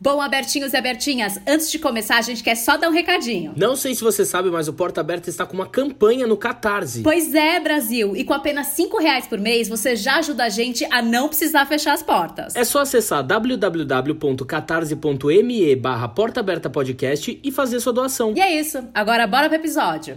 Bom, abertinhos e abertinhas, antes de começar, a gente quer só dar um recadinho. Não sei se você sabe, mas o Porta Aberta está com uma campanha no Catarse. Pois é, Brasil, e com apenas 5 reais por mês, você já ajuda a gente a não precisar fechar as portas. É só acessar www.catarse.me barra Porta Aberta Podcast e fazer sua doação. E é isso, agora bora pro episódio.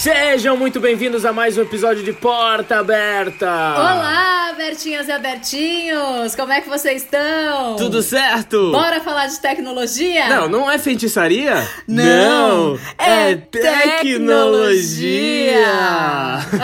Sejam muito bem-vindos a mais um episódio de Porta Aberta! Olá, abertinhas e abertinhos! Como é que vocês estão? Tudo certo? Bora falar de tecnologia? Não, não é feitiçaria? Não, é tecnologia!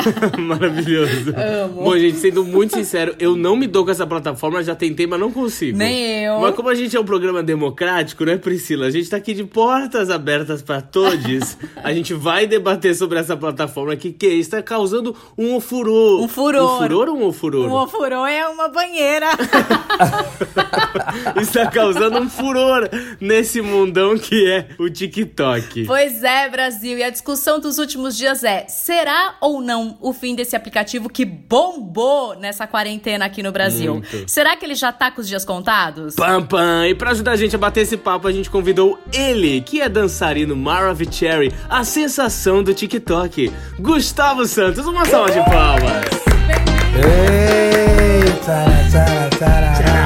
Maravilhoso. Amo. Bom, gente, sendo muito sincero, eu não me dou com essa plataforma, já tentei, mas não consigo. Nem eu. Mas como a gente é um programa democrático, né, Priscila? A gente tá aqui de portas abertas pra todos. a gente vai debater sobre essa plataforma que, que está causando um furor. Um furor. Um furor ou um furor? O ofurô é uma banheira. está causando um furor nesse mundão que é o TikTok. Pois é, Brasil. E a discussão dos últimos dias é: será ou não o fim desse aplicativo que bombou nessa quarentena aqui no Brasil? Muito. Será que ele já tá com os dias contados? Pam, pam. E pra ajudar a gente a bater esse papo, a gente convidou ele, que é dançarino Maravicherry, a sensação do TikTok, Gustavo Santos. Uma salva de palmas. Eita! Tchara, tchara, tchara.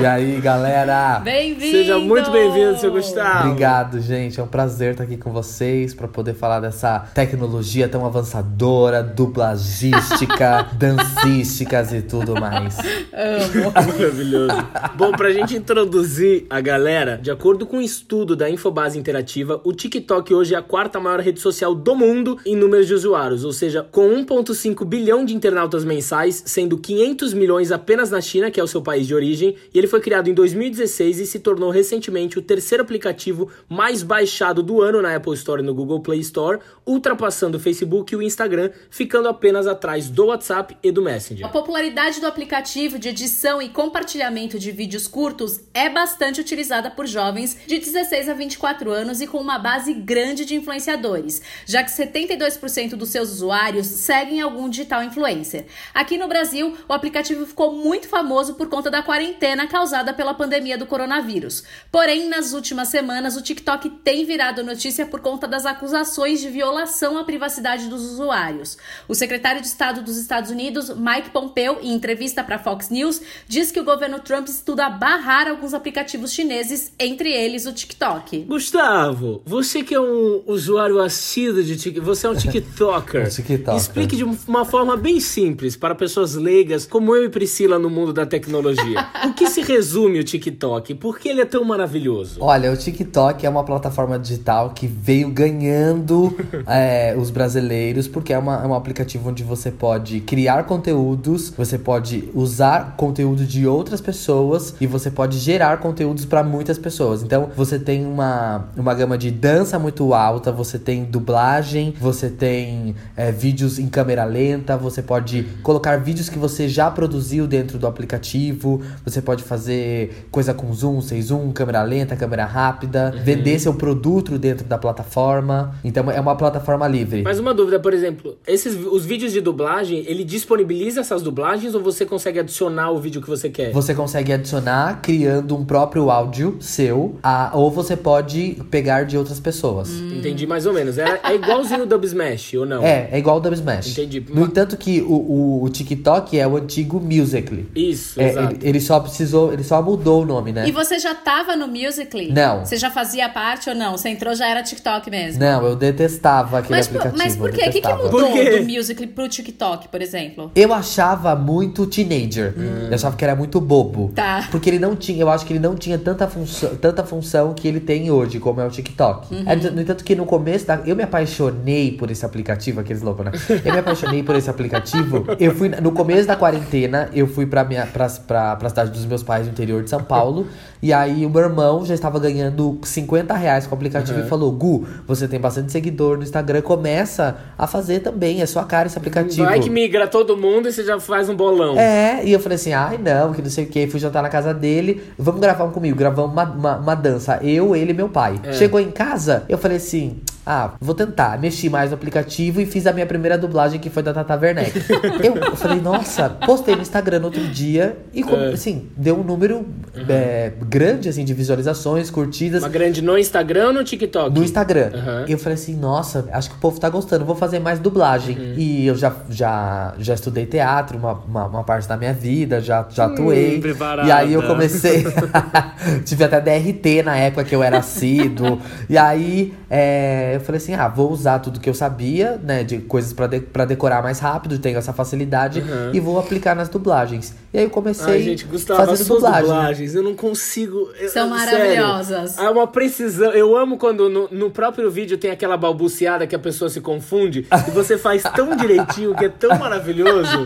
E aí, galera? Bem-vindo! Seja muito bem-vindo, seu Gustavo. Obrigado, gente. É um prazer estar aqui com vocês para poder falar dessa tecnologia tão avançadora, dublagística, dancísticas e tudo mais. Amo. Maravilhoso. Bom, pra gente introduzir a galera, de acordo com um estudo da Infobase Interativa, o TikTok hoje é a quarta maior rede social do mundo em números de usuários, ou seja, com 1,5 bilhão de internautas mensais, sendo 500 milhões apenas na China, que é o seu país de origem, e ele foi criado em 2016 e se tornou recentemente o terceiro aplicativo mais baixado do ano na Apple Store e no Google Play Store, ultrapassando o Facebook e o Instagram, ficando apenas atrás do WhatsApp e do Messenger. A popularidade do aplicativo de edição e compartilhamento de vídeos curtos é bastante utilizada por jovens de 16 a 24 anos e com uma base grande de influenciadores, já que 72% dos seus usuários seguem algum digital influencer. Aqui no Brasil, o aplicativo ficou muito famoso por conta da quarentena causada pela pandemia do coronavírus. Porém, nas últimas semanas, o TikTok tem virado notícia por conta das acusações de violação à privacidade dos usuários. O secretário de Estado dos Estados Unidos, Mike Pompeo, em entrevista para Fox News, diz que o governo Trump estuda barrar alguns aplicativos chineses, entre eles o TikTok. Gustavo, você que é um usuário assíduo de TikTok, você é um TikToker. Um TikToker. Explique de uma forma bem simples para pessoas leigas, como eu e Priscila no mundo da tecnologia. o que se resume o TikTok? Por que ele é tão maravilhoso? Olha, o TikTok é uma plataforma digital que veio ganhando é, os brasileiros, porque é, uma, é um aplicativo onde você pode criar conteúdos, você pode usar conteúdo de outras pessoas e você pode gerar conteúdos para muitas pessoas. Então, você tem uma, uma gama de dança muito alta, você tem dublagem, você tem é, vídeos em câmera lenta, você pode colocar vídeos que você já produziu dentro do aplicativo, você pode fazer coisa com zoom, sem zoom, câmera lenta, câmera rápida, vender seu produto dentro da plataforma. Então é uma plataforma livre. Mas uma dúvida, por exemplo, esses os vídeos de dublagem, ele disponibiliza essas dublagens ou você consegue adicionar o vídeo que você quer? Você consegue adicionar criando um próprio áudio seu, a- ou você pode pegar de outras pessoas. Entendi mais ou menos. É, é igualzinho o Dub Smash, ou não? É, é igual o Dub Smash. Entendi. No entanto que o, o, o TikTok é o antigo Musical.ly. Isso, É, exato. ele, ele só precisou, ele só mudou o nome, né? E você já tava no Musical.ly? Não. Você já fazia parte ou não? Você entrou já era TikTok mesmo? Não, eu detestava aquele Mas, aplicativo. mas por quê? O que, que mudou do Musical.ly pro TikTok, por exemplo? Eu achava muito teenager. Eu achava que era muito bobo. Tá. Porque ele não tinha, eu acho que ele não tinha tanta função, tanta função que ele tem hoje, como é o TikTok. Uhum. É, no entanto que no começo da, eu me apaixonei por esse aplicativo, aqueles loucos, né? Eu me apaixonei por esse aplicativo. Eu fui no começo da quarentena, eu eu fui pra, minha, pra, pra, pra cidade dos meus pais no interior de São Paulo. e aí o meu irmão já estava ganhando 50 reais com o aplicativo Uhum. e falou: Gu, você tem bastante seguidor no Instagram, começa a fazer também. É sua cara esse aplicativo. Vai que migra todo mundo e você já faz um bolão. É, e eu falei assim, ai não, que não sei o que. Fui jantar na casa dele, vamos gravar um comigo. Gravamos uma, uma, uma dança, eu, ele e meu pai. É. Chegou em casa, eu falei assim, ah, vou tentar. Mexi mais no aplicativo e fiz a minha primeira dublagem, que foi da Tata Werneck. eu, falei, nossa, postei no Instagram no outro dia e, É. assim, deu um número é, grande, assim, de visualizações, curtidas. Uma grande no Instagram ou no TikTok? No Instagram. Aham. E eu falei assim, nossa, acho que o povo tá gostando, vou fazer mais dublagem. Uhum. E eu já, já, já estudei teatro, uma, uma, uma parte da minha vida, já, já atuei. Hum, preparada. e aí eu comecei. Tive até DRT na época que eu era assíduo. e aí é, eu falei assim: ah, vou usar tudo que eu sabia, né? De coisas pra, de, pra decorar mais rápido, tenho essa facilidade, Uhum. e vou aplicar nas dublagens. E aí eu comecei Ai, gente, Gustavo, fazendo dublagem. dublagens, eu não consigo. eu- São sério. maravilhosas. Há uma precisão. Eu amo quando no, no próprio vídeo tem aquela balbuciada que a pessoa se confunde e você faz tão direitinho que é tão maravilhoso.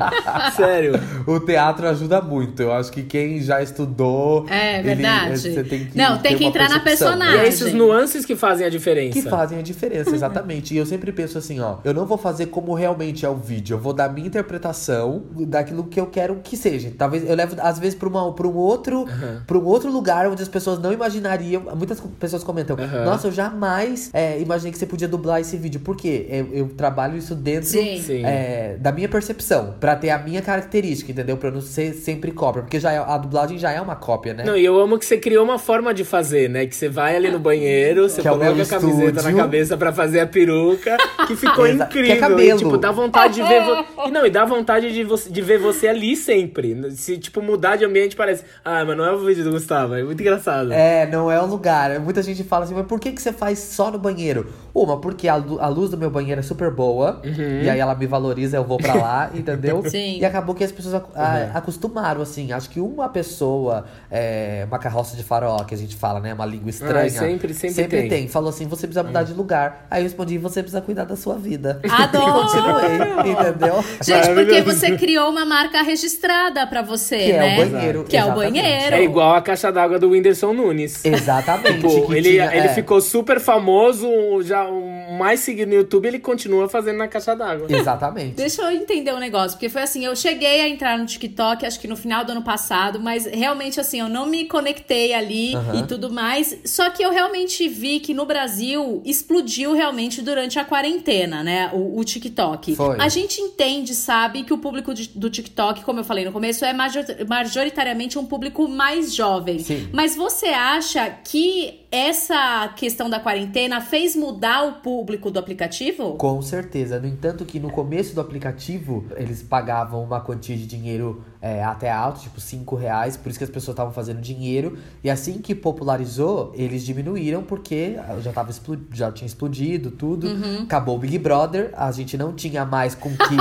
Sério. O teatro ajuda muito. Eu acho que quem já estudou. É ele- verdade. você tem que Não, tem que entrar na percepção. E personagem. é esses nuances que fazem a diferença. Que fazem a diferença, exatamente. E eu sempre penso assim, ó, eu não vou fazer como realmente é o vídeo, eu vou dar minha interpretação daquilo que eu quero que seja. Talvez eu levo às vezes uma para um outro, para um outro lugar onde as pessoas não imaginariam. Muitas pessoas comentam. "Nossa, eu jamais é, imaginei que você podia dublar esse vídeo". Por quê? Eu, eu trabalho isso dentro Sim. Sim. é, da minha percepção, Pra ter a minha característica, entendeu? Pra eu não ser sempre cópia, porque já é- a dublagem já é uma cópia, né? Não, e eu amo que você criou uma forma de fazer, né? Que você vai ali no banheiro, você Que é coloca meu a camiseta estúdio. na cabeça pra fazer a peruca, que ficou Exa- incrível. que é cabelo. E, tipo, dá vontade de ver. Vo... E não, e dá vontade de, você, de ver você ali sempre. Se, tipo, mudar de ambiente parece. Ah, mas não é o vídeo do Gustavo, é muito engraçado. É, não é o lugar. Muita gente fala assim, mas por que, que você faz só no banheiro? Uma, porque a, a luz do meu banheiro é super boa. Uhum. E aí ela me valoriza, eu vou pra lá, entendeu? Sim. E acabou que as pessoas ac- a- acostumaram, assim. Acho que uma pessoa, é, uma carroça de farol, que a gente fala, né? Uma língua estranha. Ai, sempre- sempre tem. Falou assim, você precisa mudar de lugar. Aí eu respondi, você precisa cuidar da sua vida. Adoro! E continuei, entendeu? Gente, porque você criou uma marca registrada pra você, Que é né? o banheiro. Que é o exatamente. banheiro. É igual a caixa d'água do Whindersson Nunes. Exatamente. Tipo, ele, tinha- ele é. ficou super famoso, já o mais seguido no YouTube, ele continua fazendo na caixa d'água. Exatamente. Deixa eu entender um negócio, porque foi assim, eu cheguei a entrar no TikTok, acho que no final do ano passado, mas realmente assim, eu não me conectei ali Aham. e tudo mais. Só que eu realmente vi que no Brasil explodiu realmente durante a quarentena, né? O, o TikTok. Foi. A gente entende, sabe, que o público de- do TikTok, como eu falei no começo, é major- majoritariamente um público mais jovem. Sim. Mas você acha que essa questão da quarentena fez mudar o público do aplicativo? Com certeza. No entanto, que no começo do aplicativo, eles pagavam uma quantia de dinheiro é, até alto, tipo 5 reais, por isso que as pessoas estavam fazendo dinheiro. E assim que popularizou, eles diminuíram, porque já, tava já tinha explodido tudo. Uhum. Acabou o Big Brother, a gente não tinha mais com que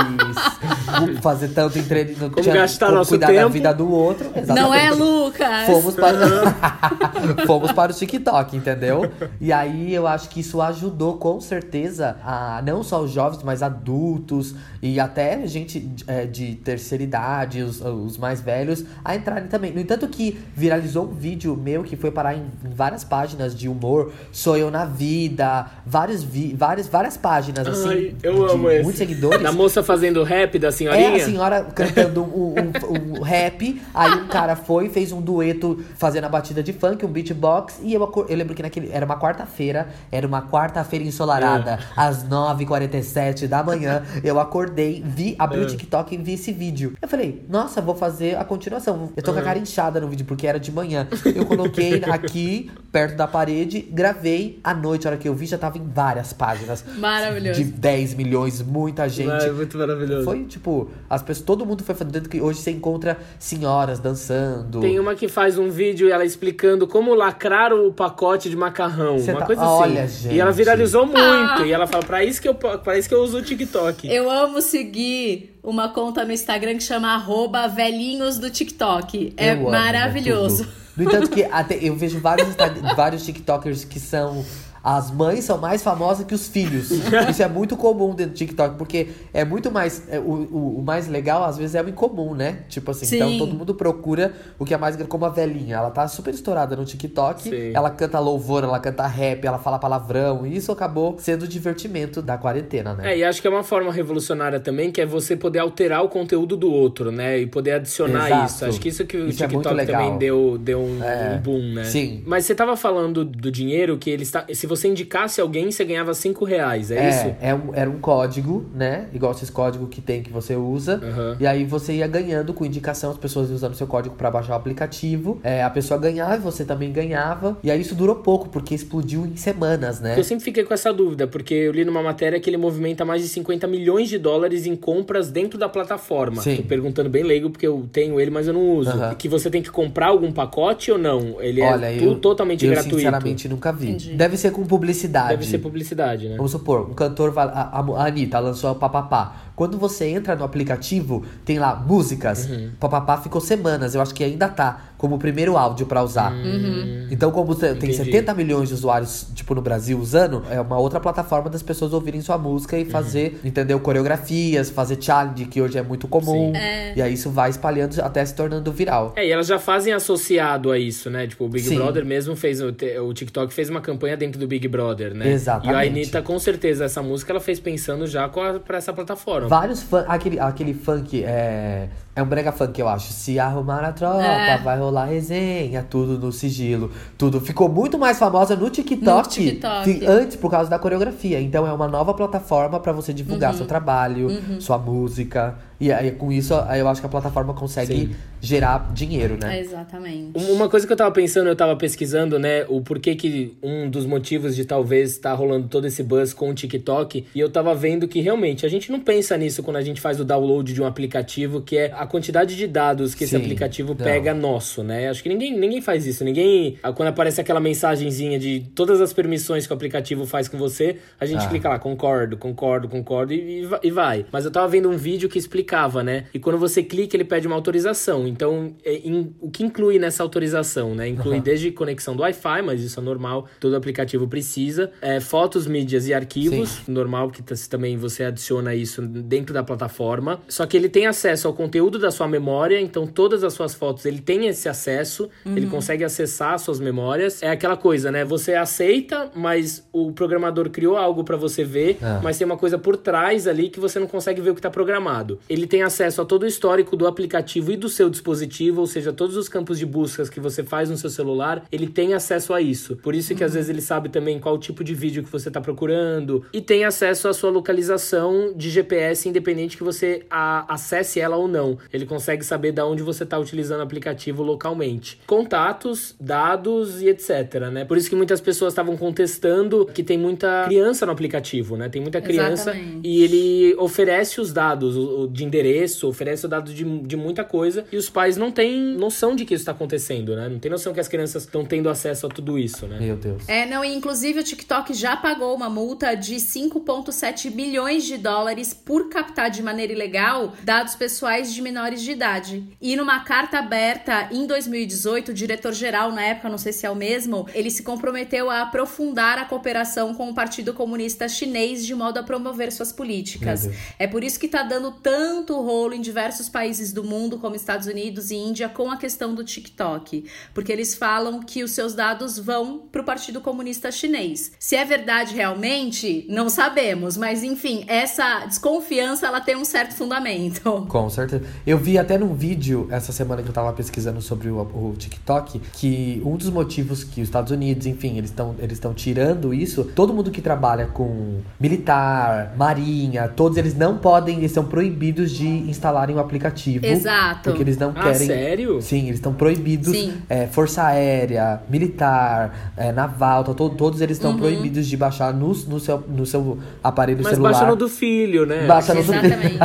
fazer tanto entretenimento. Como gastar como nosso cuidar da tempo. vida do outro. Não é, Exatamente. Lucas? Fomos para... Fomos para o TikTok, entendeu? E aí eu acho que isso ajudou com certeza a não só os jovens, mas adultos e até gente é, de terceira idade, os, os mais velhos, a entrarem também. No entanto que viralizou um vídeo meu que foi parar em, em várias páginas de humor, Sou Eu na Vida, vários vi várias, várias páginas, assim. Ai, eu de amo esse. Muitos seguidores. Da moça fazendo rap da senhorinha? É, a senhora cantando um, um- um rap, aí um cara foi, fez um dueto fazendo a batida de funk, um beatbox, e eu, eu lembro que naquele. Era uma quarta-feira, era uma quarta-feira ensolarada, às 9h47 da manhã. Eu acordei, vi, abri o TikTok e vi esse vídeo. Eu falei, nossa, vou fazer a continuação. Eu tô com a cara inchada no vídeo, porque era de manhã. Eu coloquei aqui, perto da parede, gravei. À noite, a hora que eu vi, já tava em várias páginas. Maravilhoso. De 10 milhões, muita gente. Ai, muito maravilhoso. Foi tipo, as pessoas, todo mundo foi fazendo, que hoje você encontra senhoras dançando. Tem uma que faz um vídeo ela explicando como lacrar o pacote de macarrão. Cê uma tá- coisa assim. Olha, E ela gente. viralizou muito. Ah. E ela fala, pra isso que eu, pra isso que eu uso o TikTok. Eu amo seguir uma conta no Instagram que chama arroba velhinhos do TikTok. É Eu maravilhoso. No entanto que até eu vejo vários, vários TikTokers que são as mães são mais famosas que os filhos. Isso é muito comum dentro do TikTok, porque é muito mais. É, o, o, o, mais legal, às vezes, é o incomum, né? Tipo assim, então Sim. então todo mundo procura o que é mais como a velhinha. Ela tá super estourada no TikTok, Sim. ela canta louvor, ela canta rap, ela fala palavrão, e isso acabou sendo o divertimento da quarentena, né? É, e acho que é uma forma revolucionária também, que é você poder alterar o conteúdo do outro, né? E poder adicionar Exato. isso. Acho que isso que o isso é TikTok é também deu, deu um, é. um, boom, né? Sim. Mas você tava falando do dinheiro que ele está. Se você indicasse alguém, você ganhava 5 reais, é, é isso? É um, era um código, né? Igual esses códigos que tem que você usa. Uhum. E aí você ia ganhando com indicação, as pessoas usando seu código para baixar o aplicativo. É, a pessoa ganhava e você também ganhava. E aí isso durou pouco, porque explodiu em semanas, né? Eu sempre fiquei com essa dúvida, porque eu li numa matéria que ele movimenta mais de 50 milhões de dólares em compras dentro da plataforma. Sim. Tô perguntando bem leigo, porque eu tenho ele, mas eu não uso. Uhum. Que você tem que comprar algum pacote ou não? Ele é Olha, é eu, totalmente eu gratuito. Eu sinceramente nunca vi. Entendi. Deve ser com publicidade. Deve ser publicidade, né? Vamos supor, um cantor, a, a, a Anitta lançou a Papapá. Quando você entra no aplicativo, tem lá músicas. Uhum. Papapá ficou semanas, eu acho que ainda tá como o primeiro áudio para usar. Uhum. Então, como tem Entendi. 70 milhões de usuários, tipo, no Brasil usando, é uma outra plataforma das pessoas ouvirem sua música e uhum. fazer, entendeu? Coreografias, fazer challenge, que hoje é muito comum. É. E aí isso vai espalhando até se tornando viral. É, e elas já fazem associado a isso, né? Tipo, o Big Sim. Brother mesmo fez, o TikTok fez uma campanha dentro do Big Brother, né? Exatamente. E a Anitta, com certeza, essa música ela fez pensando já com a, pra essa plataforma. Vários fãs, aquele, aquele funk, é... É um brega funk, eu acho. Se arrumar a tropa, é. vai rolar resenha, tudo no sigilo. Tudo. Ficou muito mais famosa no TikTok, no TikTok. antes por causa da coreografia. Então é uma nova plataforma para você divulgar uhum. seu trabalho, uhum. sua música. E aí, com isso, eu acho que a plataforma consegue Sim. gerar dinheiro, né? É exatamente. Uma coisa que eu tava pensando, eu tava pesquisando, né? O porquê que um dos motivos de talvez estar tá rolando todo esse buzz com o TikTok. E eu tava vendo que realmente a gente não pensa nisso quando a gente faz o download de um aplicativo, que é a quantidade de dados que Sim, esse aplicativo não. pega nosso, né? Acho que ninguém, ninguém faz isso. Ninguém. Quando aparece aquela mensagenzinha de todas as permissões que o aplicativo faz com você, a gente ah. clica lá, concordo, concordo, concordo e, e vai. Mas eu tava vendo um vídeo que explica explicava, né? E quando você clica, ele pede uma autorização. Então, é, em, o que inclui nessa autorização, né? Inclui uhum. desde conexão do Wi-Fi, mas isso é normal, todo aplicativo precisa. É, fotos, mídias e arquivos, Sim. normal que também você adiciona isso dentro da plataforma. Só que ele tem acesso ao conteúdo da sua memória, então todas as suas fotos ele tem esse acesso, uhum. ele consegue acessar as suas memórias. É aquela coisa, né? Você aceita, mas o programador criou algo para você ver, é. mas tem uma coisa por trás ali que você não consegue ver o que tá programado. Ele ele tem acesso a todo o histórico do aplicativo e do seu dispositivo, ou seja, todos os campos de buscas que você faz no seu celular, ele tem acesso a isso. Por isso que às vezes ele sabe também qual tipo de vídeo que você está procurando e tem acesso à sua localização de GPS, independente que você acesse ela ou não. Ele consegue saber de onde você está utilizando o aplicativo localmente. Contatos, dados e etc, né? Por isso que muitas pessoas estavam contestando que tem muita criança no aplicativo, né? Tem muita criança Exatamente. e ele oferece os dados de endereço, oferece dados de, de muita coisa e os pais não têm noção de que isso está acontecendo, né? Não tem noção que as crianças estão tendo acesso a tudo isso, né? Meu Deus. É, não, e inclusive o TikTok já pagou uma multa de 5,7 milhões de dólares por captar de maneira ilegal dados pessoais de menores de idade. E numa carta aberta em 2018, o diretor-geral, na época, não sei se é o mesmo, ele se comprometeu a aprofundar a cooperação com o Partido Comunista Chinês de modo a promover suas políticas. É por isso que tá dando tanto tanto rolo em diversos países do mundo, como Estados Unidos e Índia, com a questão do TikTok, porque eles falam que os seus dados vão para o Partido Comunista Chinês. Se é verdade realmente, não sabemos, mas enfim, essa desconfiança ela tem um certo fundamento. Com certeza. Eu vi até num vídeo essa semana que eu estava pesquisando sobre o, o, TikTok que um dos motivos que os Estados Unidos, enfim, eles estão eles estão tirando isso, todo mundo que trabalha com militar, marinha, todos eles não podem, eles são proibidos de instalarem o aplicativo. Exato. Porque eles não ah, querem. Sério? Sim, eles estão proibidos. Sim. É, Força Aérea, Militar, é, Naval, to, todos eles estão uhum. proibidos de baixar no, no, seu, no seu aparelho Mas celular. Mas baixa no do filho, né? Baixa no Exatamente.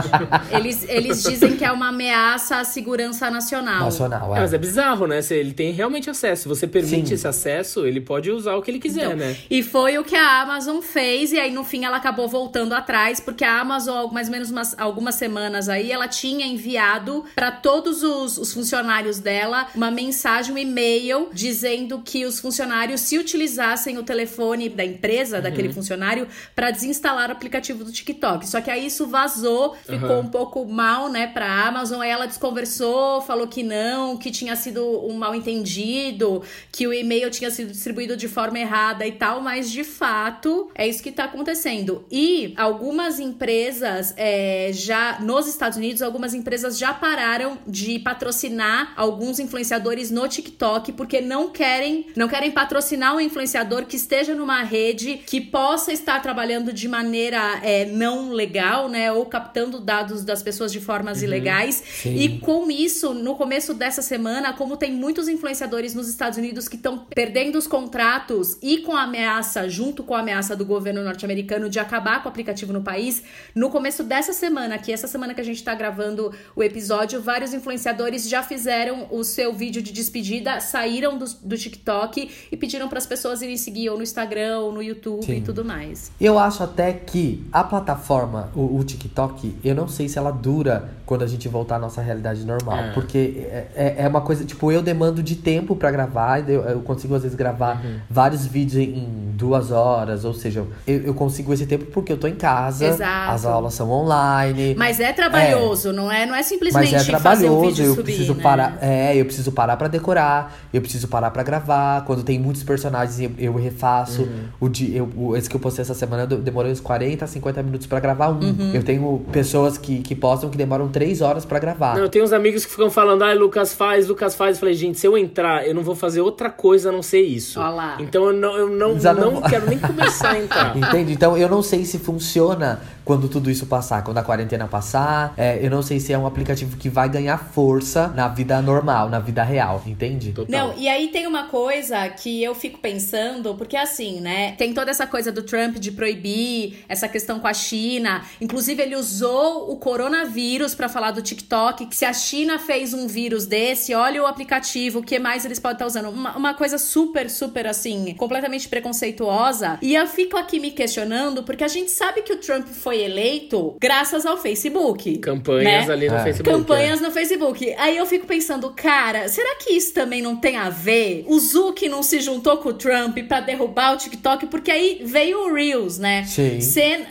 eles, eles dizem que é uma ameaça à segurança nacional. Nacional, é. é mas é bizarro, né? Se ele tem realmente acesso. Se você permite Sim. esse acesso, ele pode usar o que ele quiser, então, né? E foi o que a Amazon fez, e aí no fim ela acabou voltando atrás, porque a Amazon, mais ou menos umas, algumas semanas semanas aí, ela tinha enviado para todos os, os, funcionários dela uma mensagem, um e-mail, dizendo que os funcionários se utilizassem o telefone da empresa, uhum. daquele funcionário, para desinstalar o aplicativo do TikTok. Só que aí isso vazou, ficou uhum. um pouco mal, né, pra Amazon. Aí ela desconversou, falou que não, que tinha sido um mal entendido, que o e-mail tinha sido distribuído de forma errada e tal, mas de fato é isso que tá acontecendo. E algumas empresas é, já nos Estados Unidos, algumas empresas já pararam de patrocinar alguns influenciadores no TikTok porque não querem, não querem patrocinar um influenciador que esteja numa rede que possa estar trabalhando de maneira é, não legal, né, ou captando dados das pessoas de formas uhum, ilegais. Sim. E com isso, no começo dessa semana, como tem muitos influenciadores nos Estados Unidos que estão perdendo os contratos e com a ameaça, junto com a ameaça do governo norte-americano de acabar com o aplicativo no país, no começo dessa semana, que essa semana que a gente está gravando o episódio, vários influenciadores já fizeram o seu vídeo de despedida, saíram do, do TikTok e pediram para as pessoas irem seguir ou no Instagram ou no YouTube Sim. e tudo mais. Eu acho até que a plataforma, o, o, TikTok, eu não sei se ela dura quando a gente voltar à nossa realidade normal. É. Porque é, é, é uma coisa, tipo, eu demando de tempo para gravar, eu, eu, consigo às vezes gravar uhum. vários vídeos em duas horas, ou seja, eu, eu, consigo esse tempo porque eu tô em casa, Exato. as aulas são online. Mas é trabalhoso, é. não é? Não é simplesmente Mas é trabalhoso, um vídeo eu subir, preciso né? parar, é, eu preciso parar para decorar, eu preciso parar para gravar. Quando tem muitos personagens, eu, eu refaço. Uhum. O, dia, eu, esse que eu postei essa semana demorou uns 40, 50 minutos para gravar um. Uhum. Eu tenho pessoas que, que postam que demoram 3 horas para gravar. Não, eu tenho uns amigos que ficam falando, ai, ah, Lucas faz, Lucas faz. Eu falei, gente, se eu entrar, eu não vou fazer outra coisa a não ser isso. Olá. Então eu não, eu não, não, não quero nem começar a entrar. Entende? Então eu não sei se funciona quando tudo isso passar, quando a quarentena passar. É, eu não sei se é um aplicativo que vai ganhar força na vida normal, na vida real, entende? Total. Não, e aí tem uma coisa que eu fico pensando, porque assim, né? Tem toda essa coisa do Trump de proibir, essa questão com a China. Inclusive, ele usou o coronavírus para falar do TikTok, que se a China fez um vírus desse, olha o aplicativo, o que mais eles podem estar usando. Uma, uma coisa super, super assim, completamente preconceituosa. E eu fico aqui me questionando, porque a gente sabe que o Trump foi foi eleito graças ao Facebook. Campanhas né? ali no é. Facebook. Campanhas é. no Facebook. Aí eu fico pensando, cara, será que isso também não tem a ver? O Zuck não se juntou com o Trump para derrubar o TikTok, porque aí veio o Reels, né? Sim.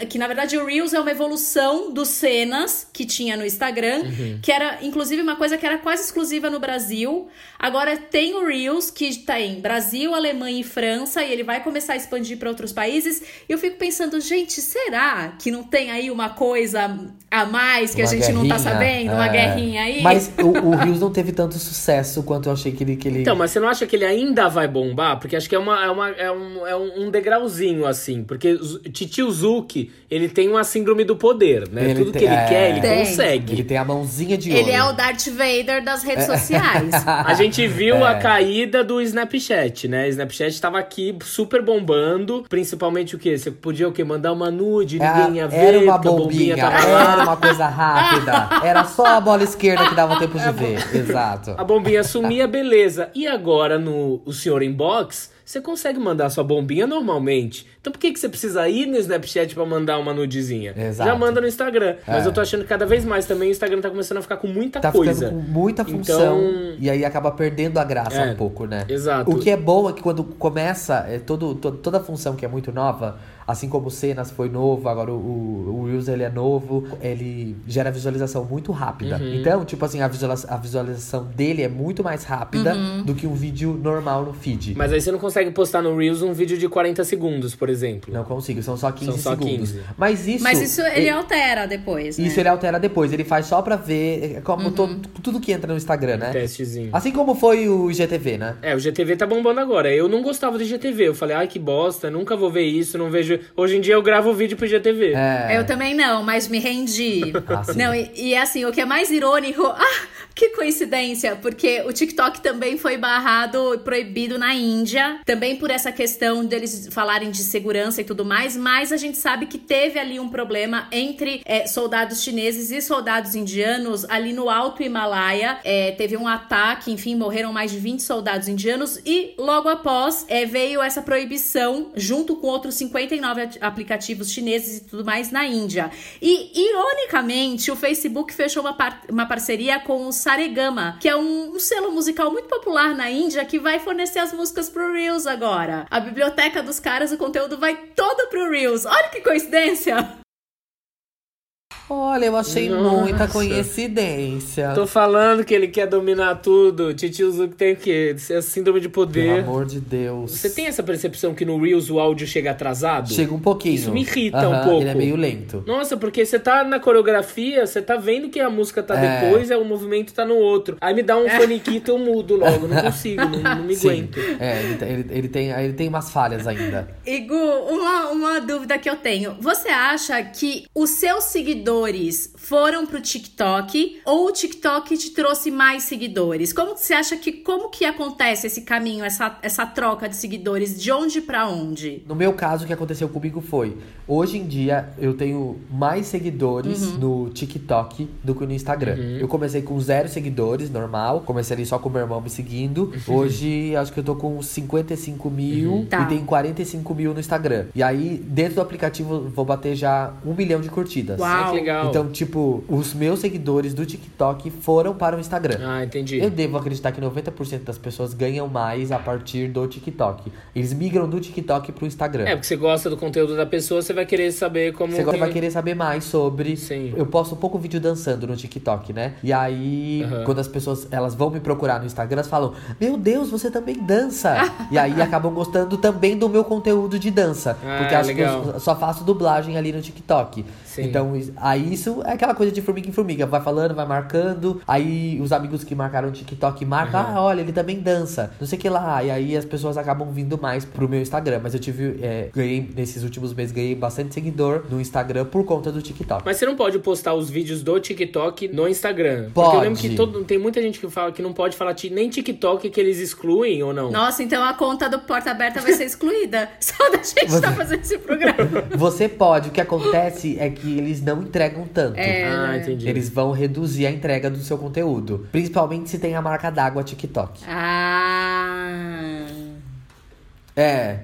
que na verdade o Reels é uma evolução dos cenas que tinha no Instagram, uhum. que era inclusive uma coisa que era quase exclusiva no Brasil. Agora tem o Reels que tá em Brasil, Alemanha e França e ele vai começar a expandir para outros países. E eu fico pensando, gente, será que não tem aí uma coisa a mais que uma a gente não tá sabendo? É. Uma guerrinha aí? Mas o, o Rios não teve tanto sucesso quanto eu achei que ele, que ele. Então, mas você não acha que ele ainda vai bombar? Porque acho que é, uma, é, uma, é, um, é um degrauzinho, assim. Porque Titio Zuki, ele tem uma síndrome do poder, né? Ele Tudo tem, que ele é... quer, ele tem. consegue. Ele tem a mãozinha de ouro. Ele é o Darth Vader das redes é. sociais. a gente viu é. a caída do Snapchat, né? Snapchat tava aqui super bombando. Principalmente o quê? Você podia o quê? Mandar uma nude, ninguém ia ver era uma bombinha, era uma coisa rápida. Era só a bola esquerda que dava tempo de ver. Exato. A bombinha sumia, beleza. E agora no o Senhor Inbox, você consegue mandar sua bombinha normalmente. Então por que, que você precisa ir no Snapchat para mandar uma nudezinha? Exato. Já manda no Instagram. É. Mas eu tô achando que cada vez mais também o Instagram tá começando a ficar com muita tá coisa. Ficando com muita função. Então... E aí acaba perdendo a graça é, um pouco, né? Exato. O que é bom é que quando começa é, todo, todo, toda a função que é muito nova Assim como o Cenas foi novo, agora o, o, o Reels ele é novo, ele gera visualização muito rápida. Uhum. Então, tipo assim, a, visualização, a visualização dele é muito mais rápida uhum. do que um vídeo normal no feed. Mas aí você não consegue postar no Reels um vídeo de 40 segundos, por exemplo. Não consigo, são só 15 são só segundos. 15. Mas isso. Mas isso ele, ele altera depois. Né? Isso ele altera depois. Ele faz só pra ver. É como uhum. todo, tudo que entra no Instagram, né? testezinho. Assim como foi o IGTV, né? É, o GTV tá bombando agora. Eu não gostava do IGTV. Eu falei, ai que bosta, nunca vou ver isso, não vejo. Hoje em dia eu gravo vídeo pro GTV. É. Eu também não, mas me rendi. Ah, não, e, e, assim, o que é mais irônico, ah, que coincidência, porque o TikTok também foi barrado e proibido na Índia, também por essa questão deles falarem de segurança e tudo mais, mas a gente sabe que teve ali um problema entre é, soldados chineses e soldados indianos ali no Alto Himalaia. É, teve um ataque, enfim, morreram mais de 20 soldados indianos e logo após é, veio essa proibição, junto com outros 59 29 aplicativos chineses e tudo mais na Índia. E, ironicamente, o Facebook fechou uma, par uma parceria com o Saregama, que é um, um selo musical muito popular na Índia que vai fornecer as músicas pro Reels agora. A biblioteca dos caras, o conteúdo vai todo pro Reels. Olha que coincidência! Olha, eu achei Nossa. muita coincidência. Tô falando que ele quer dominar tudo. Titio Zuc tem o quê? É síndrome de Pelo poder. amor de Deus. Você tem essa percepção que no Reels o áudio chega atrasado? Chega um pouquinho. Isso me irrita um pouco. Ele é meio lento. Nossa, porque você tá na coreografia, você tá vendo que a música tá É. depois, é o movimento tá no outro. Aí me dá um faniquito, eu mudo logo, não consigo, não, não me Sim. aguento. É, ele, ele, ele tem, ele tem umas falhas ainda. Igu, uma, uma dúvida que eu tenho. Você acha que os seus seguidores foram pro TikTok ou o TikTok te trouxe mais seguidores? Como você acha que como que acontece esse caminho, essa, essa troca de seguidores, de onde pra onde? No meu caso, o que aconteceu comigo foi: hoje em dia eu tenho mais seguidores no TikTok do que no Instagram. Eu comecei com zero seguidores, normal. Comecei ali só com o meu irmão me seguindo. Hoje acho que eu tô com 55 mil Tá. e tem 45 mil no Instagram. E aí, dentro do aplicativo, vou bater já um milhão de curtidas. Uau. Legal. Então, tipo, os meus seguidores do TikTok foram para o Instagram. Ah, entendi. Eu devo acreditar que 90% das pessoas ganham mais a partir do TikTok. Eles migram do TikTok pro Instagram. É, porque você gosta do conteúdo da pessoa, você vai querer saber como. Você que- vai querer saber mais sobre. Sim. Eu posto um pouco vídeo dançando no TikTok, né? E aí, Aham. quando as pessoas elas vão me procurar no Instagram, elas falam: Meu Deus, você também dança! e aí acabam gostando também do meu conteúdo de dança. Ah, porque acho legal. que eu só faço dublagem ali no TikTok. Sim. Então, is- aí isso é aquela coisa de formiga em formiga. Vai falando, vai marcando. Aí os amigos que marcaram o TikTok marcam, Aham. ah, olha, ele também dança. Não sei o que lá. E aí as pessoas acabam vindo mais pro meu Instagram. Mas eu tive, é, ganhei, nesses últimos meses, ganhei bastante seguidor no Instagram por conta do TikTok. Mas você não pode postar os vídeos do TikTok no Instagram. Porque eu Pode. lembro que todo, tem muita gente que fala que não pode falar nem TikTok que eles excluem ou não. Nossa, então a conta do Porta Aberta vai ser excluída. Só da gente tá fazendo esse programa. Você pode, o que acontece é que eles não entregam tanto. É. Ah, entendi. Eles vão reduzir a entrega do seu conteúdo. Principalmente se tem a marca d'água TikTok. Ah. É.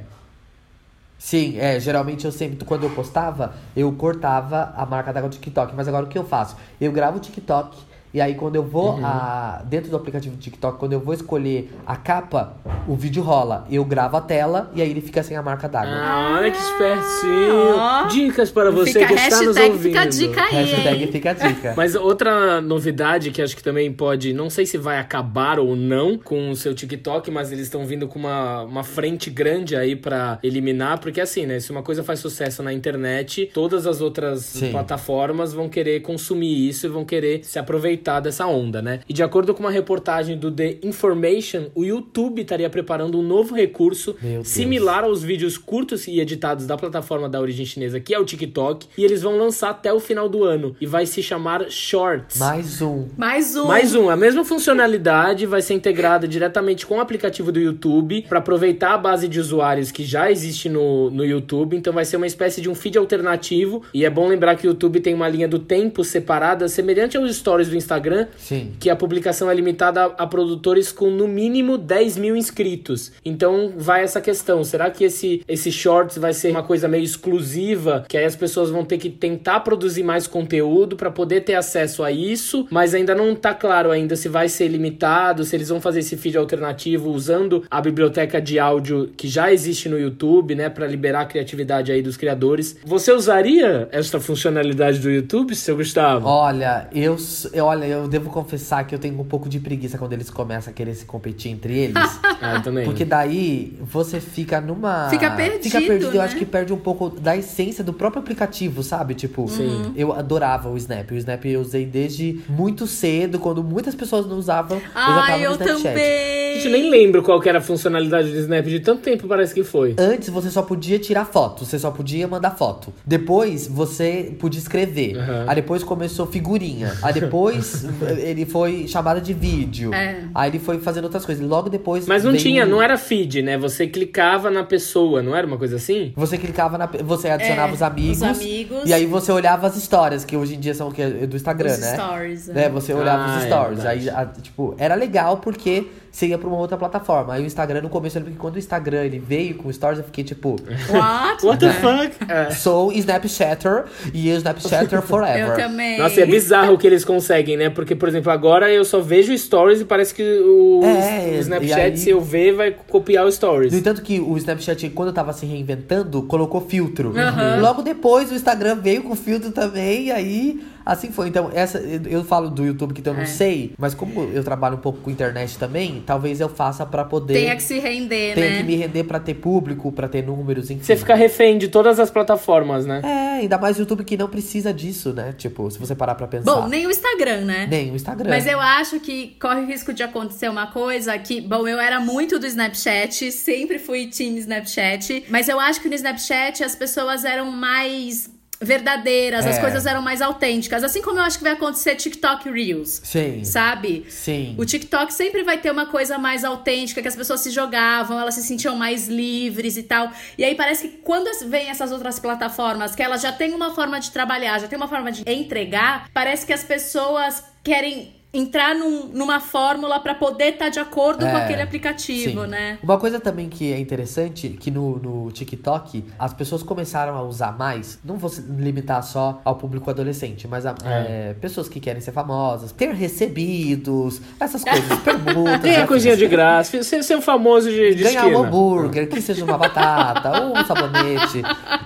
Sim, é, geralmente eu sempre, quando eu postava, eu cortava a marca d'água do TikTok. Mas agora o que eu faço? Eu gravo o TikTok e aí quando eu vou Uhum. a, dentro do aplicativo do TikTok, quando eu vou escolher a capa, o vídeo rola. Eu gravo a tela e aí ele fica sem a marca d'água. Ah, olha que espertinho. ó. Dicas para você Fica que está nos hashtag ouvindo. fica a dica aí, Hashtag fica a dica. Mas outra novidade que acho que também pode, não sei se vai acabar ou não com o seu TikTok, mas eles estão vindo com uma, uma frente grande aí pra eliminar, porque assim, né, se uma coisa faz sucesso na internet, todas as outras Sim. plataformas vão querer consumir isso e vão querer se aproveitar dessa onda, né? E de acordo com uma reportagem do The Information, o YouTube estaria preparando um novo recurso similar aos vídeos curtos e editados da plataforma da origem chinesa, que é o TikTok, e eles vão lançar até o final do ano e vai se chamar Shorts. Mais um. Mais um. Mais um, a mesma funcionalidade vai ser integrada diretamente com o aplicativo do YouTube para aproveitar a base de usuários que já existe no, no YouTube. Então vai ser uma espécie de um feed alternativo. E é bom lembrar que o YouTube tem uma linha do tempo separada, semelhante aos stories do Instagram, Sim. que a publicação é limitada a, a produtores com no mínimo 10 mil inscritos. Então vai essa questão: será que esse, esse shorts vai ser uma coisa meio exclusiva? Que aí as pessoas vão ter que tentar produzir mais conteúdo para poder ter acesso a isso, mas ainda não tá claro ainda se vai ser limitado, se eles vão fazer esse feed alternativo usando a biblioteca de áudio que já existe no YouTube, né, para liberar a criatividade aí dos criadores. Você usaria essa funcionalidade do YouTube, seu Gustavo? Olha, eu, eu- olha, eu devo confessar que eu tenho um pouco de preguiça quando eles começam a querer se competir entre eles. Ah, eu também. Porque daí você fica numa. Fica perdido, Fica perdido. Eu né? acho que perde um pouco da essência do próprio aplicativo, sabe? Tipo, Sim. eu adorava o Snap. O Snap eu usei desde muito cedo, quando muitas pessoas não usavam. eu já tava Ai, no eu Snapchat. Gente, eu também. nem lembro qual que era a funcionalidade do Snap, de tanto tempo parece que foi. Antes você só podia tirar foto, você só podia mandar foto. Depois você podia escrever. Aham. Aí depois começou figurinha. Aí depois ele foi chamada de vídeo. É. Aí ele foi fazendo outras coisas. Logo depois. Mas não veio- tinha, não era feed, né? Você clicava na pessoa, não era uma coisa assim? Você clicava na. Você adicionava É, os amigos. os amigos. E aí você olhava as histórias, que hoje em dia são o quê? do Instagram, Os né? stories. É, você olhava Ah, os é stories. aí, a- tipo, era legal porque você ia pra uma outra plataforma. Aí o Instagram, no começo, eu lembro que quando o Instagram ele veio com stories, eu fiquei tipo, What? What the fuck? É. sou Snapchatter e Snapchatter forever. Eu também. Nossa, é bizarro o que eles conseguem, né? Porque, por exemplo, agora eu só vejo stories e parece que o, É, o Snapchat, aí- se eu ver, vai copiar o stories. No entanto que o Snapchat, quando tava se reinventando, colocou filtro. Logo depois o Instagram veio com filtro também, e aí assim foi. Então, essa eu falo do YouTube que eu não É. sei, mas como eu trabalho um pouco com internet também, talvez eu faça pra poder Tenha que se render, tenho né? que me render pra ter público, pra ter números, enfim. Você fica refém de todas as plataformas, né? É, ainda mais o YouTube que não precisa disso, né? Tipo, se você parar pra pensar. Bom, nem o Instagram, né? Nem o Instagram. Mas eu acho que corre o risco de acontecer uma coisa que, bom, eu era muito do Snapchat, sempre fui team Snapchat, mas eu acho que no Snapchat as pessoas eram mais verdadeiras, as É. coisas eram mais autênticas, assim como eu acho que vai acontecer TikTok Reels. Sim. Sabe? Sim. O TikTok sempre vai ter uma coisa mais autêntica, que as pessoas se jogavam, elas se sentiam mais livres e tal. E aí parece que quando vem essas outras plataformas, que elas já têm uma forma de trabalhar, já tem uma forma de entregar, parece que as pessoas querem entrar num- numa fórmula pra poder estar de acordo com É, aquele aplicativo, Sim. né? Uma coisa também que é interessante, que no, no TikTok, as pessoas começaram a usar mais, não vou se limitar só ao público adolescente, mas a, é, pessoas que querem ser famosas, ter recebidos, essas coisas, permutas. Tem a coisinha de graça, ser, ser o famoso de, de Ganhar um esquina. hambúrguer, que seja uma batata, ou um sabonete.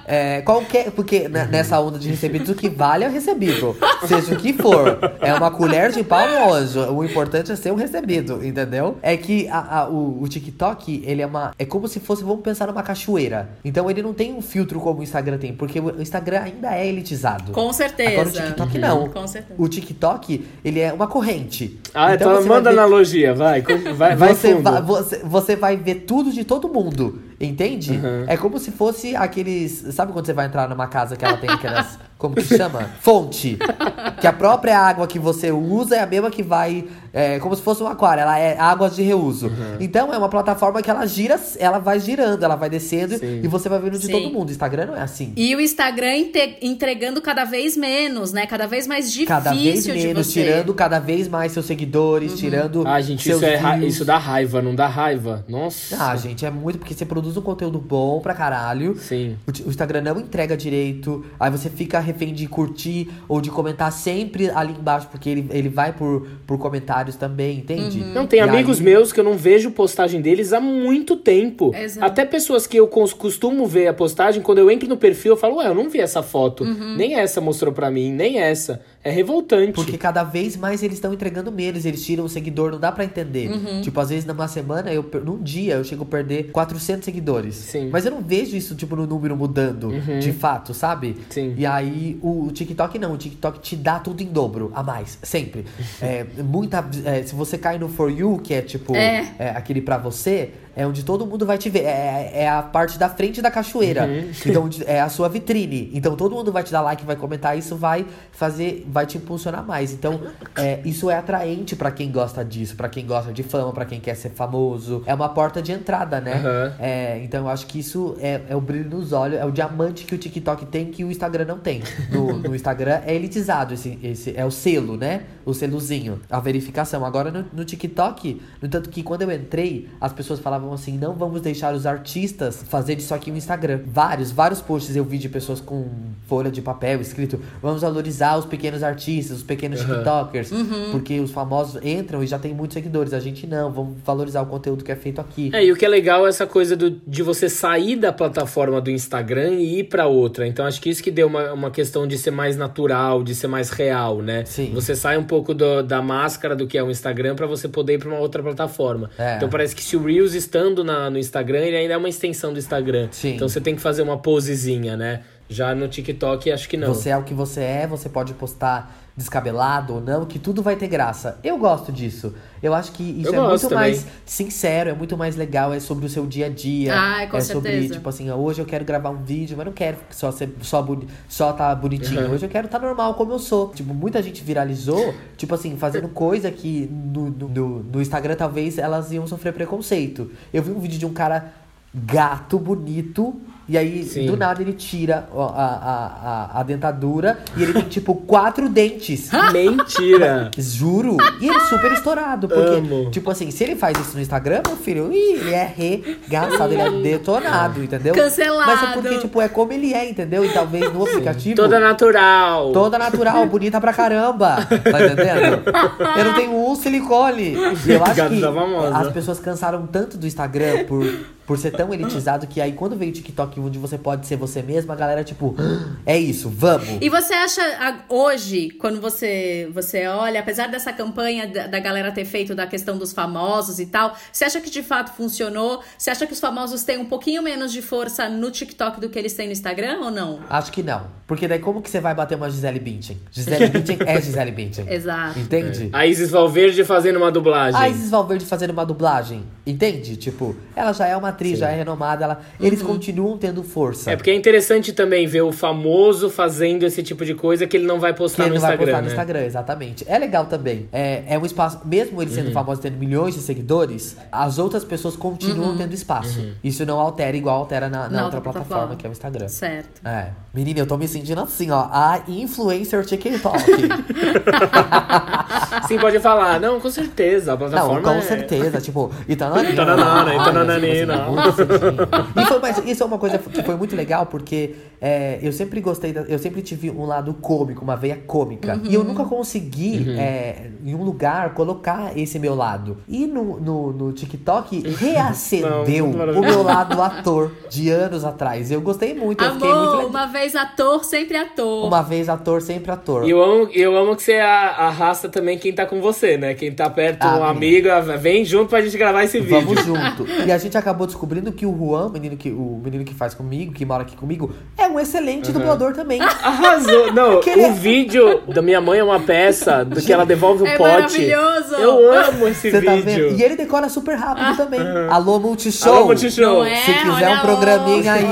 É, qualquer. Porque nessa onda de recebidos, o que vale é o recebido. Seja o que for. É uma colher de pau O importante é ser um recebido, entendeu? É que a- a- o, o TikTok, ele é uma. É como se fosse, vamos pensar numa cachoeira. Então ele não tem um filtro como o Instagram tem, porque o Instagram ainda é elitizado. Com certeza. Agora o TikTok não. Com certeza. O TikTok, ele é uma corrente. Ah, então, vai manda ver- analogia, vai. Vai, vai você, vai, você, você vai ver tudo de todo mundo, entende? Uhum. É como se fosse aqueles. Sabe quando você vai entrar numa casa que ela tem aquelas. Como que chama? Fonte. Que a própria água que você usa é a mesma que vai. É, como se fosse um aquário, ela é águas de reuso. Uhum. Então é uma plataforma que ela gira, ela vai girando, ela vai descendo Sim. e você vai vendo de Sim. todo mundo. Instagram não é assim. E o Instagram entregando cada vez menos, né? Cada vez mais difícil Cada vez de menos, você. tirando cada vez mais seus seguidores, tirando. Ah, gente, seus isso, é ra- isso dá raiva, não dá raiva? Nossa. Ah, gente, é muito porque você produz um conteúdo bom pra caralho. Sim. O, o Instagram não entrega direito. Aí você fica refém de curtir ou de comentar sempre ali embaixo, porque ele, ele vai por, por comentários também, entende? Não, tem E amigos aí- meus que eu não vejo postagem deles há muito tempo. Exato. Até pessoas que eu costumo ver a postagem, quando eu entro no perfil, eu falo, ué, eu não vi essa foto. Uhum. Nem essa mostrou pra mim, nem essa. É revoltante. Porque cada vez mais eles estão entregando menos, eles tiram o seguidor, não dá pra entender. Uhum. Tipo, às vezes numa semana, eu, num dia, eu chego a perder 400 seguidores. Sim. Uhum. Mas eu não vejo isso, tipo, no número mudando, de fato, sabe? Sim. E aí, o, o TikTok não, o TikTok te dá tudo em dobro, a mais, sempre. é, muita, é, se você cai no For You, que é tipo, É. é, aquele pra você, é onde todo mundo vai te ver. É, é a parte da frente da cachoeira. Uhum. Então, é a sua vitrine. Então, todo mundo vai te dar like, vai comentar. Isso vai fazer, vai te impulsionar mais. Então, é, isso é atraente pra quem gosta disso, pra quem gosta de fama, pra quem quer ser famoso. É uma porta de entrada, né? Aham. É, então, eu acho que isso é, é o brilho nos olhos, é o diamante que o TikTok tem que o Instagram não tem. No, no Instagram é elitizado, esse, esse é o selo, né? O selozinho, a verificação. Agora no, no TikTok, no tanto que quando eu entrei, as pessoas falavam assim: não vamos deixar os artistas fazer disso aqui um Instagram. Vários, vários posts eu vi de pessoas com folha de papel escrito: vamos valorizar os pequenos artistas, os pequenos Aham. TikTokers, porque os famosos entram e já tem muitos seguidores. A gente não, vamos valorizar o conteúdo que é feito aqui. É, e o que é legal é essa coisa do, de você sair da plataforma do Instagram e ir pra outra. Então acho que isso que deu uma, uma questão de ser mais natural, de ser mais real, né? Sim. Você sai um pouco do- da máscara do que é o Instagram pra você poder ir pra uma outra plataforma. É. Então parece que se o Reels estando na- no Instagram, ele ainda é uma extensão do Instagram. Sim. Então você tem que fazer uma posezinha, né? Já no TikTok acho que não. Você é o que você é, você pode postar descabelado ou não, que tudo vai ter graça. Eu gosto disso. Eu acho que isso Eu é muito também. mais sincero, é muito mais legal, é sobre o seu dia a dia. Ai, com é sobre, certeza. tipo assim, hoje eu quero gravar um vídeo, mas não quero só ser só, boni só tá bonitinho. Uhum. Hoje eu quero tá normal como eu sou. Tipo, muita gente viralizou, tipo assim, fazendo coisa que no, no- no Instagram talvez elas iam sofrer preconceito. Eu vi um vídeo de um cara gato, bonito, e aí Sim. do nada ele tira a, a, a, a dentadura e ele tem tipo quatro dentes. Mentira! Juro. E ele é super estourado. Porque, Amo. tipo assim, se ele faz isso no Instagram, meu filho, ih, ele é regaçado, ele é detonado, entendeu? Cancelado. Mas é porque, tipo, é como ele é, entendeu? E talvez no aplicativo. Toda natural. Toda natural, bonita pra caramba. Tá entendendo? Eu não tenho um silicone. E eu acho que as pessoas cansaram tanto do Instagram por, por ser tão elitizado que aí quando veio o TikTok onde você pode ser você mesmo, a galera, tipo, "Ah, é isso, vamos. E você acha hoje, quando você, você olha, apesar dessa campanha da, da galera ter feito da questão dos famosos e tal, você acha que de fato funcionou? Você acha que os famosos têm um pouquinho menos de força no TikTok do que eles têm no Instagram ou não? Acho que não. Porque daí como que você vai bater uma Gisele Bündchen? Gisele Bündchen é Gisele Bündchen. Exato. Entende? A Isis Valverde fazendo uma dublagem. A Isis Valverde fazendo uma dublagem, entende? Tipo, ela já é uma atriz, já é renomada, ela, eles continuam tendo força. É porque é interessante também ver o famoso fazendo esse tipo de coisa que ele não vai que postar ele no não vai Instagram. postar no né? Instagram, exatamente. É legal também. É, é um espaço, mesmo ele Uhum. sendo famoso tendo milhões de seguidores, as outras pessoas continuam Uhum. tendo espaço. Isso não altera igual altera na, na Na outra outra plataforma, plataforma. que é o Instagram. Certo. É. Menina, eu tô me sentindo assim, ó. A influencer TikTok. Sim, pode falar. Não, com certeza. A plataforma Não, com é- certeza. Tipo, Itananina. Itananana, Itanananina. Ai, assim, muito sentido. E foi, mas isso é uma coisa que foi muito legal, porque é, eu sempre gostei, da- eu sempre tive um lado cômico, uma veia cômica. E eu nunca consegui, é, em um lugar, colocar esse meu lado. E no, no, no TikTok reacendeu Não, o meu lado ator de anos atrás. Eu gostei muito, eu fiquei muito uma vez ator, sempre ator. Uma vez ator, sempre ator. E eu amo, eu amo que você a- arrasta também quem tá com você, né? Quem tá perto, Ah, um amigo, vem junto pra gente gravar esse vídeo. Vamos junto. E a gente acabou descobrindo que o Juan, o menino que, o menino que faz comigo, que mora aqui comigo, é um excelente dublador também. Arrasou. Não, Que ele o é- vídeo da minha mãe é uma peça do que ela devolve o É pote. maravilhoso. Eu amo esse Você tá vídeo. vendo? E ele decora super rápido também. Alô, Multishow. Alô, Multishow. Não é? Se quiser Olha um programinha aí.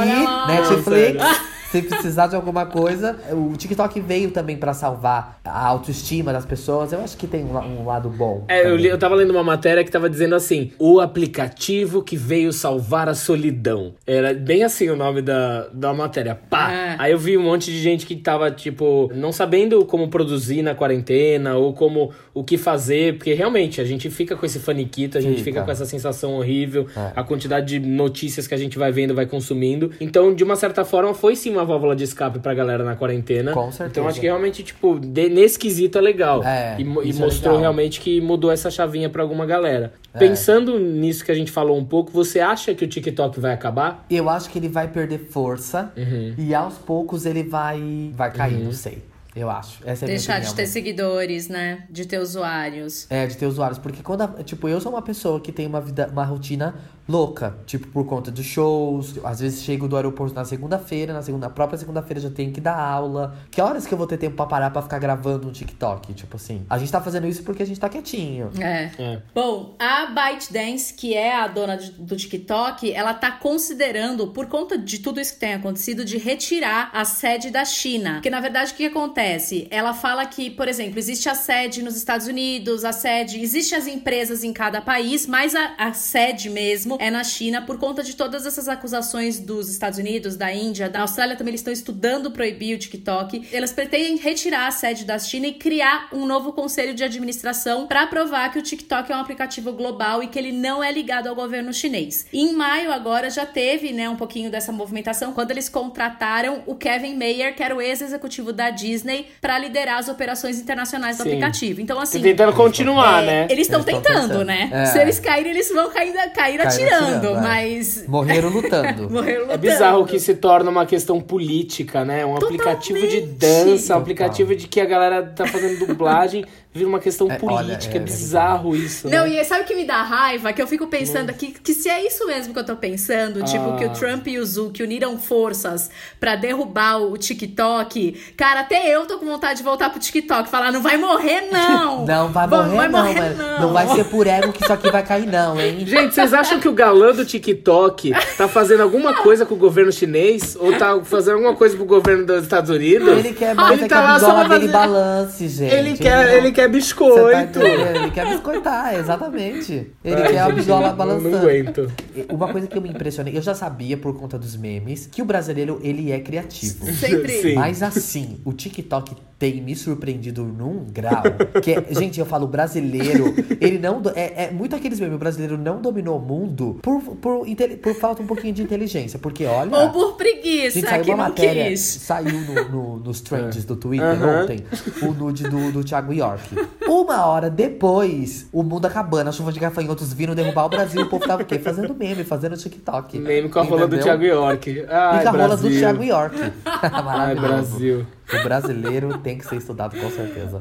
Netflix. Se precisar de alguma coisa, o TikTok veio também pra salvar a autoestima das pessoas. Eu acho que tem um, um lado bom. É, eu, li- eu tava lendo uma matéria que tava dizendo assim: o aplicativo que veio salvar a solidão. Era bem assim o nome da, da matéria. Pá! É. Aí eu vi um monte de gente que tava, tipo, não sabendo como produzir na quarentena ou como o que fazer, porque realmente a gente fica com esse faniquito, a gente Fica. fica com essa sensação horrível, É. a quantidade de notícias que a gente vai vendo, vai consumindo. Então, de uma certa forma, foi sim uma válvula de escape pra galera na quarentena. Com certeza. Então, acho que realmente, tipo, de- nesse quesito é legal. É, e, e é mostrou legal. realmente que mudou essa chavinha pra alguma galera. É. Pensando nisso que a gente falou um pouco, você acha que o TikTok vai acabar? Eu acho que ele vai perder força Uhum. e aos poucos ele vai, vai cair, não sei. Eu acho. Essa é Deixar de ter seguidores, né? De ter usuários. É, de ter usuários. Porque quando, a- tipo, eu sou uma pessoa que tem uma vida, uma rotina louca. Tipo, por conta de shows. Às vezes chego do aeroporto na segunda-feira, na segunda, na própria segunda-feira já tenho que dar aula. Que horas que eu vou ter tempo pra parar pra ficar gravando um TikTok? Tipo assim. A gente tá fazendo isso porque a gente tá quietinho. É. É. Bom, a ByteDance, que é a dona do TikTok, ela tá considerando, por conta de tudo isso que tem acontecido, de retirar a sede da China. Porque, na verdade, o que acontece? Ela fala que, por exemplo, existe a sede nos Estados Unidos, a sede... Existem as empresas em cada país, mas a, a sede mesmo é na China por conta de todas essas acusações dos Estados Unidos, da Índia, da Austrália também, eles estão estudando proibir o TikTok. Elas pretendem retirar a sede da China e criar um novo conselho de administração para provar que o TikTok é um aplicativo global e que ele não é ligado ao governo chinês. Em maio agora já teve, né, um pouquinho dessa movimentação quando eles contrataram o Kevin Mayer, que era o ex-executivo da Disney, para liderar as operações internacionais do Sim. aplicativo. Então assim, tentando continuar, é, né? Eles estão tentando, tentando. né? É. Se eles caírem, eles vão cair, cair Cair atirando, atirando, é. mas Morreram lutando. morreram É lutando. bizarro que se torna uma questão política, né? Um aplicativo de dança, um aplicativo de que a galera tá fazendo dublagem, vira uma questão É, olha, política. é, É, é bizarro isso. Não, né? e sabe o que me dá raiva? Que eu fico pensando aqui, que se é isso mesmo que eu tô pensando, tipo, Ah. que o Trump e o Zuck uniram forças pra derrubar o TikTok, cara, até eu tô com vontade de voltar pro TikTok, falar, não vai morrer, não! Não vai morrer, vai não, morrer, mas não. não vai ser por ego que isso aqui vai cair, não, hein? Gente, vocês acham que o galã do TikTok tá fazendo alguma coisa com o governo chinês? Ou tá fazendo alguma coisa pro governo dos Estados Unidos? Ele quer mais Ele é tá que lá a só bigola pra dele fazer- balance, gente. Ele quer, não- ele quer quer tá biscoito. entendendo? Ele quer biscoitar, exatamente. Ele quer a Ai, bigola balançando. Não aguento. Uma coisa que eu me impressionei, eu já sabia por conta dos memes, que o brasileiro, ele é criativo. Sempre. Sim. Mas assim, o TikTok tem me surpreendido num grau. Que, é- gente, eu falo, o brasileiro, ele não. do- É, é muito aqueles memes, o brasileiro não dominou o mundo por, por, por falta um pouquinho de inteligência. Porque, olha. Ou por preguiça, Gente, saiu que uma não matéria, quis. saiu no, no- nos trends do Twitter ontem, o nude do, do Thiago York. Uma hora depois, o mundo acabando, a chuva de gafanhotos vindo derrubar o Brasil, o povo tava o quê? Fazendo meme, fazendo TikTok. Meme com a rola do? Thiago York. Ai, E com a rola do Brasil. Thiago York. Ai, Maravilhoso. Brasil. O brasileiro tem que ser estudado com certeza.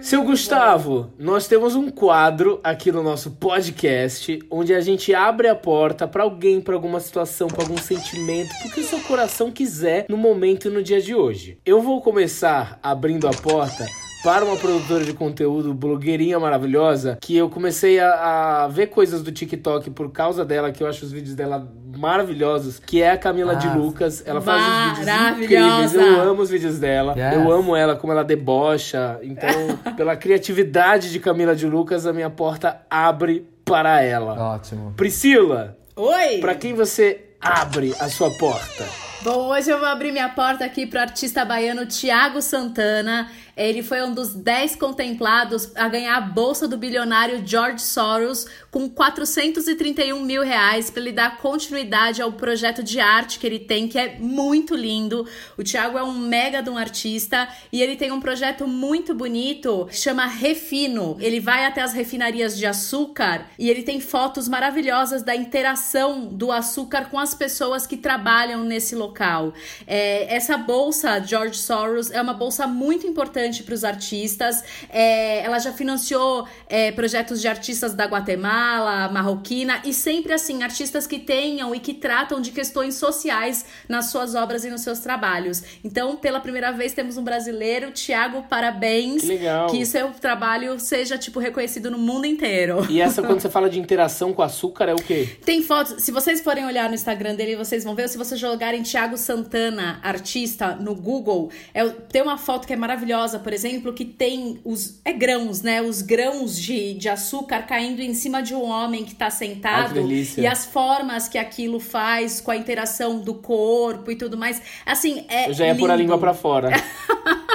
Seu Gustavo, nós temos um quadro aqui no nosso podcast onde a gente abre a porta pra alguém, pra alguma situação, pra algum sentimento, pro que o seu coração quiser no momento e no dia de hoje. Eu vou começar abrindo a porta para uma produtora de conteúdo, blogueirinha maravilhosa, que eu comecei a, a ver coisas do TikTok por causa dela, que eu acho os vídeos dela maravilhosos, que é a Camila de Ah. Lucas. Ela faz uns vídeos incríveis, eu amo os vídeos dela. Yes. Eu amo ela como ela debocha. Então, pela criatividade de Camila de Lucas, a minha porta abre para ela. Ótimo. Priscila, Oi! para quem você abre a sua porta? Bom, hoje eu vou abrir minha porta aqui para o artista baiano Tiago Santana. Ele foi um dos 10 contemplados a ganhar a bolsa do bilionário George Soros com 431 mil reais para ele dar continuidade ao projeto de arte que ele tem, que é muito lindo. O Tiago é um mega de um artista e ele tem um projeto muito bonito que chama Refino. Ele vai até as refinarias de açúcar e ele tem fotos maravilhosas da interação do açúcar com as pessoas que trabalham nesse local. É, essa bolsa George Soros é uma bolsa muito importante para os artistas. É, ela já financiou é, projetos de artistas da Guatemala, marroquina e sempre assim artistas que tenham e que tratam de questões sociais nas suas obras e nos seus trabalhos. Então, pela primeira vez temos um brasileiro, Tiago, parabéns. Que legal. Que seu trabalho seja tipo reconhecido no mundo inteiro. E essa, quando você fala de interação com açúcar, é o quê? Tem fotos, se vocês forem olhar no Instagram dele, vocês vão ver. Se vocês jogarem Thiago Santana, artista, no Google, é, tem uma foto que é maravilhosa, por exemplo, que tem os. É grãos, né? Os grãos de, de açúcar caindo em cima de um homem que tá Ai, que sentado. delícia. e as formas que aquilo faz com a interação do corpo e tudo mais. Assim, é. Eu já ia pôr a língua pra fora.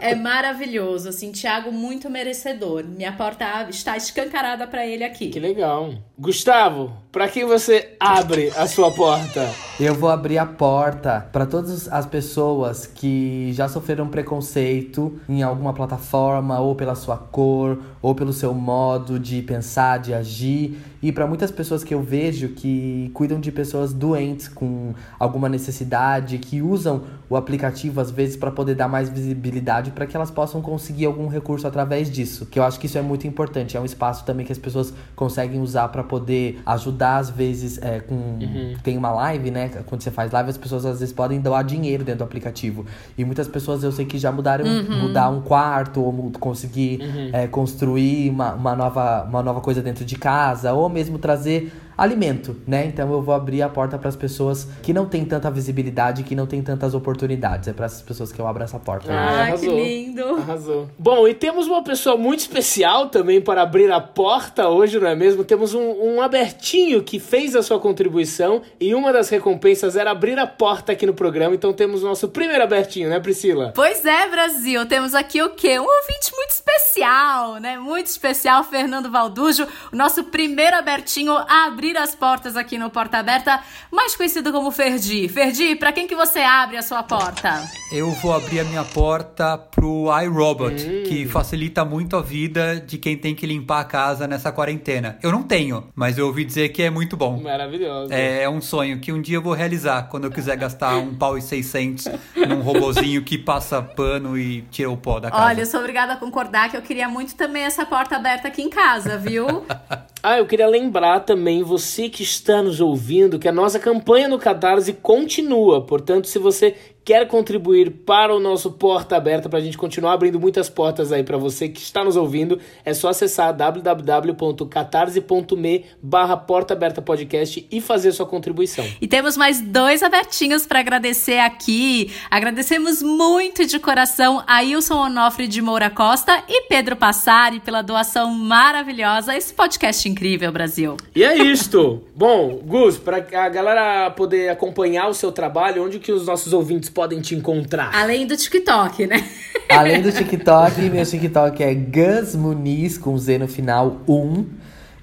É maravilhoso, assim, Thiago muito merecedor. Minha porta está escancarada pra ele aqui. Que legal. Gustavo, pra quem você abre a sua porta? Eu vou abrir a porta para todas as pessoas que já sofreram preconceito em alguma plataforma, ou pela sua cor, ou pelo seu modo de pensar, de agir. E para muitas pessoas que eu vejo que cuidam de pessoas doentes com alguma necessidade, que usam o aplicativo às vezes para poder dar mais visibilidade para que elas possam conseguir algum recurso através disso. Que eu acho que isso é muito importante. É um espaço também que as pessoas conseguem usar para poder ajudar às vezes é, com tem uma live, né? Quando você faz live, as pessoas às vezes podem doar dinheiro dentro do aplicativo. E muitas pessoas eu sei que já mudaram, mudar um quarto, ou conseguir é, construir uma, uma, nova, uma nova coisa dentro de casa, ou mesmo trazer alimento, né? Então eu vou abrir a porta para as pessoas que não têm tanta visibilidade, que não têm tantas oportunidades. É para essas pessoas que eu abro essa porta. Ah, arrasou. que lindo. Arrasou. Bom, e temos uma pessoa muito especial também para abrir a porta hoje, não é mesmo? Temos um, um abertinho que fez a sua contribuição e uma das recompensas era abrir a porta aqui no programa. Então temos o nosso primeiro abertinho, né, Priscila? Pois é, Brasil, temos aqui o quê? Um ouvinte muito especial, né? Muito especial, Fernando Valdujo, o nosso primeiro abertinho a abrir as portas aqui no Porta Aberta, mais conhecido como Ferdi. Ferdi, pra quem que você abre a sua porta? Eu vou abrir a minha porta pro iRobot, que facilita muito a vida de quem tem que limpar a casa nessa quarentena. Eu não tenho, mas eu ouvi dizer que é muito bom. Maravilhoso. É, é um sonho que um dia eu vou realizar quando eu quiser gastar um pau e seiscentos num robozinho que passa pano e tira o pó da casa. Olha, eu sou obrigada a concordar que eu queria muito também essa porta aberta aqui em casa, viu? Ah, eu queria lembrar também, você que está nos ouvindo, que a nossa campanha no Catarse continua. Portanto, se você quer contribuir para o nosso Porta Aberta, para a gente continuar abrindo muitas portas aí para você que está nos ouvindo, é só acessar www.catarse.me barra Porta Aberta Podcast e fazer sua contribuição. E temos mais dois abertinhos para agradecer aqui. Agradecemos muito de coração a Wilson Onofre de Moura Costa e Pedro Passari pela doação maravilhosa esse podcast incrível, Brasil. E é isto. Bom, Gus, para a galera poder acompanhar o seu trabalho, onde que os nossos ouvintes podem te encontrar? Além do TikTok, né? Além do TikTok, meu TikTok é Gus Muniz com Z no final 1.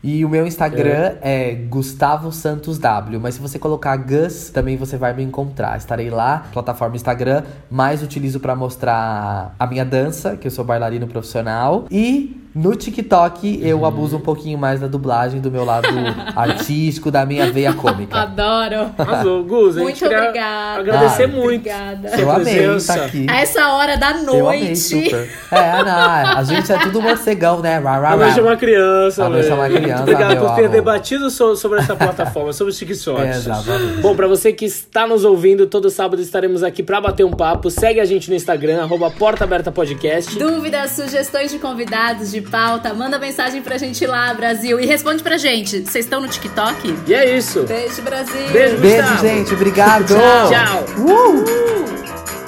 E o meu Instagram é. é Gustavo Santos W. Mas se você colocar Gus, também você vai me encontrar. Estarei lá, plataforma Instagram, mais utilizo para mostrar a minha dança, que eu sou bailarino profissional. E no TikTok, eu uhum. abuso um pouquinho mais da dublagem, do meu lado artístico, da minha veia cômica. Adoro. Arrasou, Gus. Muito obrigada. Agradecer ah, muito. Obrigada. Eu amei estar tá aqui. A essa hora da noite. Eu amei, super. É, não, a gente é tudo morcegão, né? Rá, rá, a noite é uma criança, A noite é uma criança, Muito obrigado por ter debatido sobre essa plataforma, sobre os TikToks. É, exatamente. Bom, pra você que está nos ouvindo, todo sábado estaremos aqui pra bater um papo. Segue a gente no Instagram, arroba Porta Aberta Podcast. Dúvidas, sugestões de convidados, de pauta, manda mensagem pra gente lá, Brasil. E responde pra gente. Vocês estão no TikTok? E é isso. Beijo, Brasil. Beijo, Beijo gente. Obrigado. Tchau. Tchau. Uh!